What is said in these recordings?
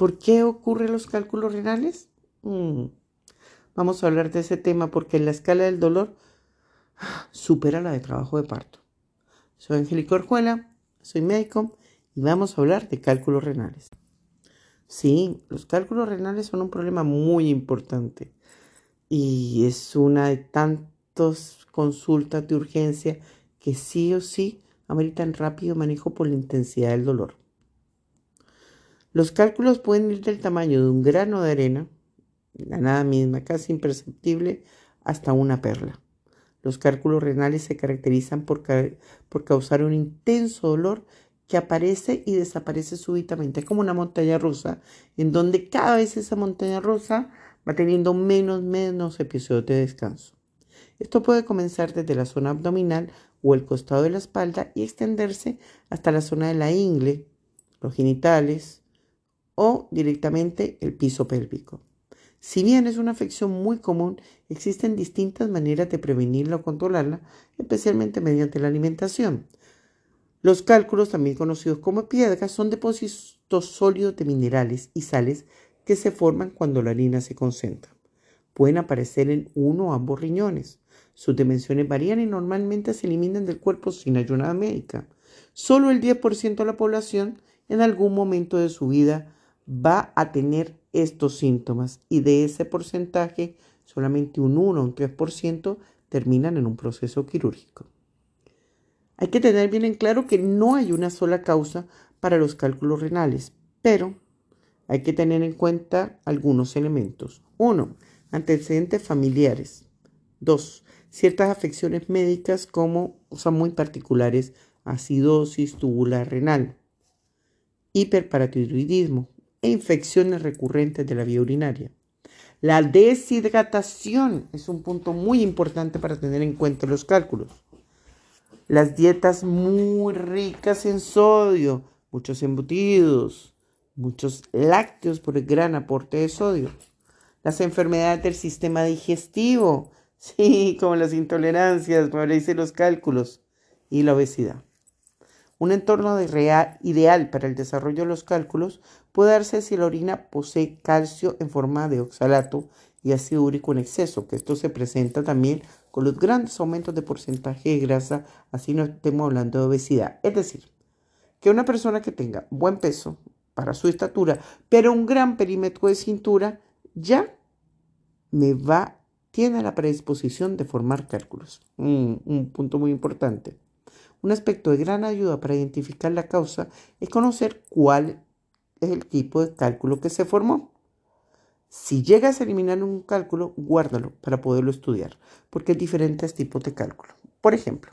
¿Por qué ocurren los cálculos renales? Mm, vamos a hablar de ese tema porque la escala del dolor supera la de trabajo de parto. Soy Angélica Orjuela, soy médico y vamos a hablar de cálculos renales. Sí, los cálculos renales son un problema muy importante y es una de tantas consultas de urgencia que sí o sí ameritan rápido manejo por la intensidad del dolor. Los cálculos pueden ir del tamaño de un grano de arena, la nada misma, casi imperceptible, hasta una perla. Los cálculos renales se caracterizan por, causar un intenso dolor que aparece y desaparece súbitamente. Es como una montaña rusa, en donde cada vez esa montaña rusa va teniendo menos, menos episodios de descanso. Esto puede comenzar desde la zona abdominal o el costado de la espalda y extenderse hasta la zona de la ingle, los genitales o directamente el piso pélvico. Si bien es una afección muy común, existen distintas maneras de prevenirla o controlarla, especialmente mediante la alimentación. Los cálculos, también conocidos como piedras, son depósitos sólidos de minerales y sales que se forman cuando la harina se concentra. Pueden aparecer en uno o ambos riñones. Sus dimensiones varían y normalmente se eliminan del cuerpo sin ayuda médica. Solo el 10% de la población en algún momento de su vida va a tener estos síntomas y de ese porcentaje solamente un 1 o un 3% terminan en un proceso quirúrgico. Hay que tener bien en claro que no hay una sola causa para los cálculos renales, pero hay que tener en cuenta algunos elementos. 1. Antecedentes familiares. 2. Ciertas afecciones médicas como son muy particulares, acidosis tubular renal, hiperparatiroidismo, e infecciones recurrentes de la vía urinaria. La deshidratación es un punto muy importante para tener en cuenta los cálculos. Las dietas muy ricas en sodio, muchos embutidos, muchos lácteos por el gran aporte de sodio. Las enfermedades del sistema digestivo, sí, como las intolerancias, por dice los cálculos, y la obesidad. Un entorno ideal para el desarrollo de los cálculos puede darse si la orina posee calcio en forma de oxalato y ácido úrico en exceso, que esto se presenta también con los grandes aumentos de porcentaje de grasa, así no estemos hablando de obesidad. Es decir, que una persona que tenga buen peso para su estatura, pero un gran perímetro de cintura, ya me va, tiene la predisposición de formar cálculos. un punto muy importante. Un aspecto de gran ayuda para identificar la causa es conocer cuál es el tipo de cálculo que se formó. Si llegas a eliminar un cálculo, guárdalo para poderlo estudiar, porque hay diferentes tipos de cálculo. Por ejemplo,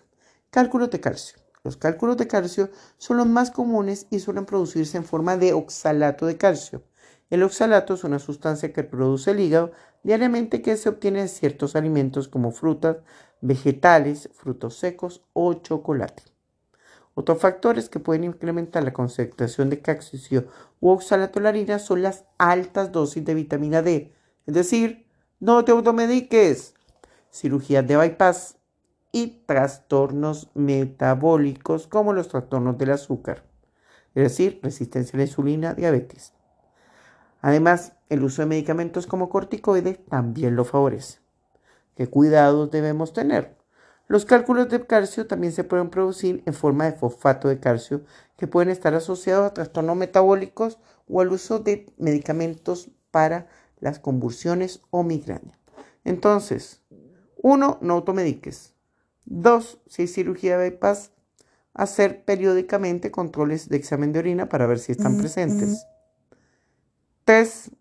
cálculos de calcio. Los cálculos de calcio son los más comunes y suelen producirse en forma de oxalato de calcio. El oxalato es una sustancia que produce el hígado diariamente que se obtiene de ciertos alimentos como frutas, vegetales, frutos secos o chocolate. Otros factores que pueden incrementar la concentración de calcio u oxalatolarina son las altas dosis de vitamina D, es decir, no te automediques, cirugías de bypass y trastornos metabólicos como los trastornos del azúcar, es decir, resistencia a la insulina, diabetes. Además, el uso de medicamentos como corticoides también lo favorece. ¿Qué cuidados debemos tener? Los cálculos de calcio también se pueden producir en forma de fosfato de calcio, que pueden estar asociados a trastornos metabólicos o al uso de medicamentos para las convulsiones o migraña. Entonces, uno, no automediques. Dos, si hay cirugía de bypass, hacer periódicamente controles de examen de orina para ver si están presentes. Tres,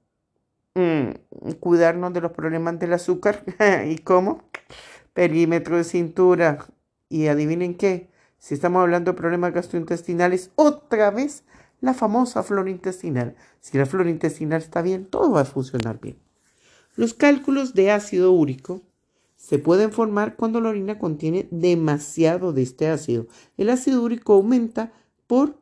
mm, cuidarnos de los problemas del azúcar. ¿Y cómo? Perímetro de cintura. Y adivinen qué, si estamos hablando de problemas gastrointestinales, otra vez la famosa flora intestinal. Si la flora intestinal está bien, todo va a funcionar bien. Los cálculos de ácido úrico se pueden formar cuando la orina contiene demasiado de este ácido. El ácido úrico aumenta por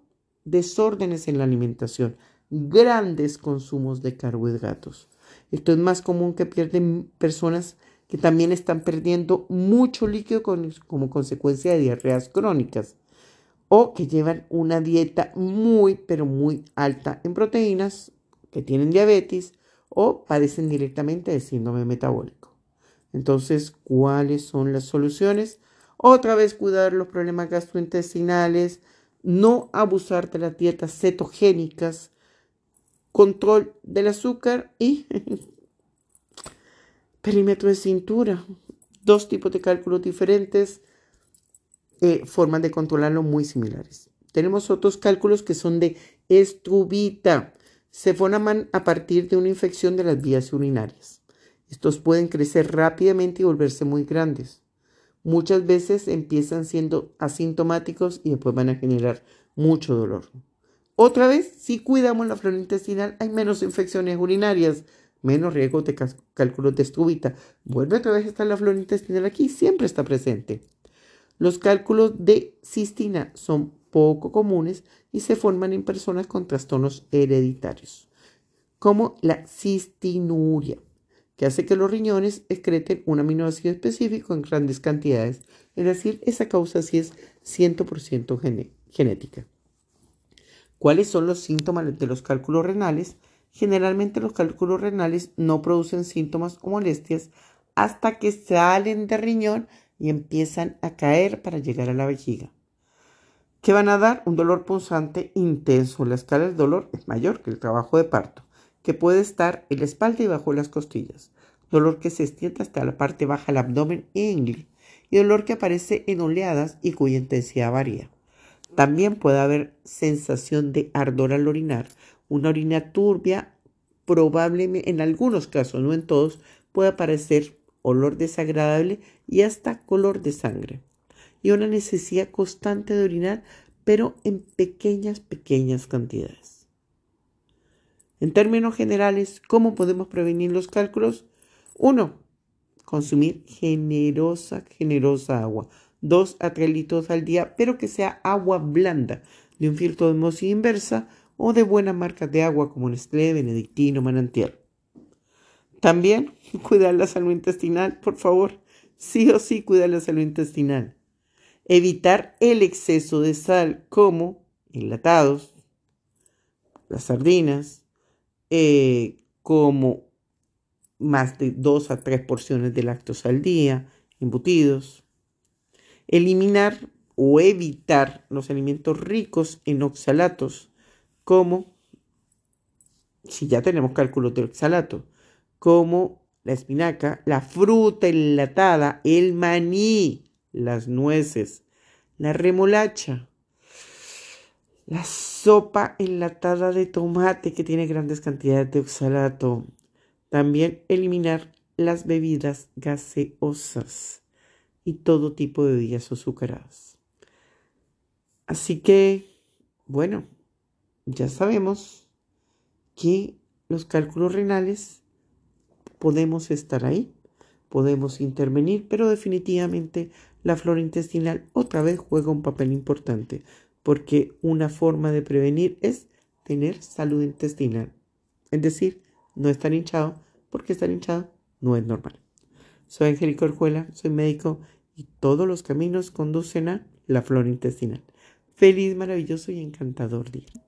desórdenes en la alimentación grandes consumos de carbohidratos. Esto es más común que pierden personas que también están perdiendo mucho líquido como consecuencia de diarreas crónicas o que llevan una dieta muy pero muy alta en proteínas, que tienen diabetes o padecen directamente de síndrome metabólico. Entonces, ¿cuáles son las soluciones? Otra vez cuidar los problemas gastrointestinales, no abusar de las dietas cetogénicas, control del azúcar y perímetro de cintura. Dos tipos de cálculos diferentes, eh, formas de controlarlo muy similares. Tenemos otros cálculos que son de estrubita. Se forman a partir de una infección de las vías urinarias. Estos pueden crecer rápidamente y volverse muy grandes. Muchas veces empiezan siendo asintomáticos y después van a generar mucho dolor. Otra vez, si cuidamos la flora intestinal, hay menos infecciones urinarias, menos riesgo de cálculos de estrubita. Vuelve otra vez a estar la flora intestinal aquí, siempre está presente. Los cálculos de cistina son poco comunes y se forman en personas con trastornos hereditarios, como la cistinuria que hace que los riñones excreten un aminoácido específico en grandes cantidades. Es decir, esa causa sí es 100% genética. ¿Cuáles son los síntomas de los cálculos renales? Generalmente los cálculos renales no producen síntomas o molestias hasta que salen del riñón y empiezan a caer para llegar a la vejiga. ¿Qué van a dar? Un dolor punzante intenso. La escala del dolor es mayor que el trabajo de parto que puede estar en la espalda y bajo las costillas, dolor que se extiende hasta la parte baja del abdomen e ingle, y dolor que aparece en oleadas y cuya intensidad varía. También puede haber sensación de ardor al orinar, una orina turbia, probablemente en algunos casos, no en todos, puede aparecer olor desagradable y hasta color de sangre. Y una necesidad constante de orinar, pero en pequeñas, pequeñas cantidades. En términos generales, ¿cómo podemos prevenir los cálculos? Uno, consumir generosa, generosa agua. Dos a tres litros al día, pero que sea agua blanda, de un filtro de osmosis inversa o de buenas marcas de agua como Nestlé, Benedictino, Manantial. También cuidar la salud intestinal, por favor. Sí o sí cuidar la salud intestinal. Evitar el exceso de sal como enlatados, las sardinas, eh, como más de dos a tres porciones de lácteos al día, embutidos. Eliminar o evitar los alimentos ricos en oxalatos, como, si ya tenemos cálculos de oxalato, como la espinaca, la fruta enlatada, el maní, las nueces, la remolacha, la sopa enlatada de tomate que tiene grandes cantidades de oxalato. También eliminar las bebidas gaseosas y todo tipo de bebidas azucaradas. Así que, bueno, ya sabemos que los cálculos renales podemos estar ahí, podemos intervenir, pero definitivamente la flora intestinal otra vez juega un papel importante porque una forma de prevenir es tener salud intestinal. Es decir, no estar hinchado, porque estar hinchado no es normal. Soy Angélica Orjuela, soy médico y todos los caminos conducen a la flora intestinal. Feliz, maravilloso y encantador día.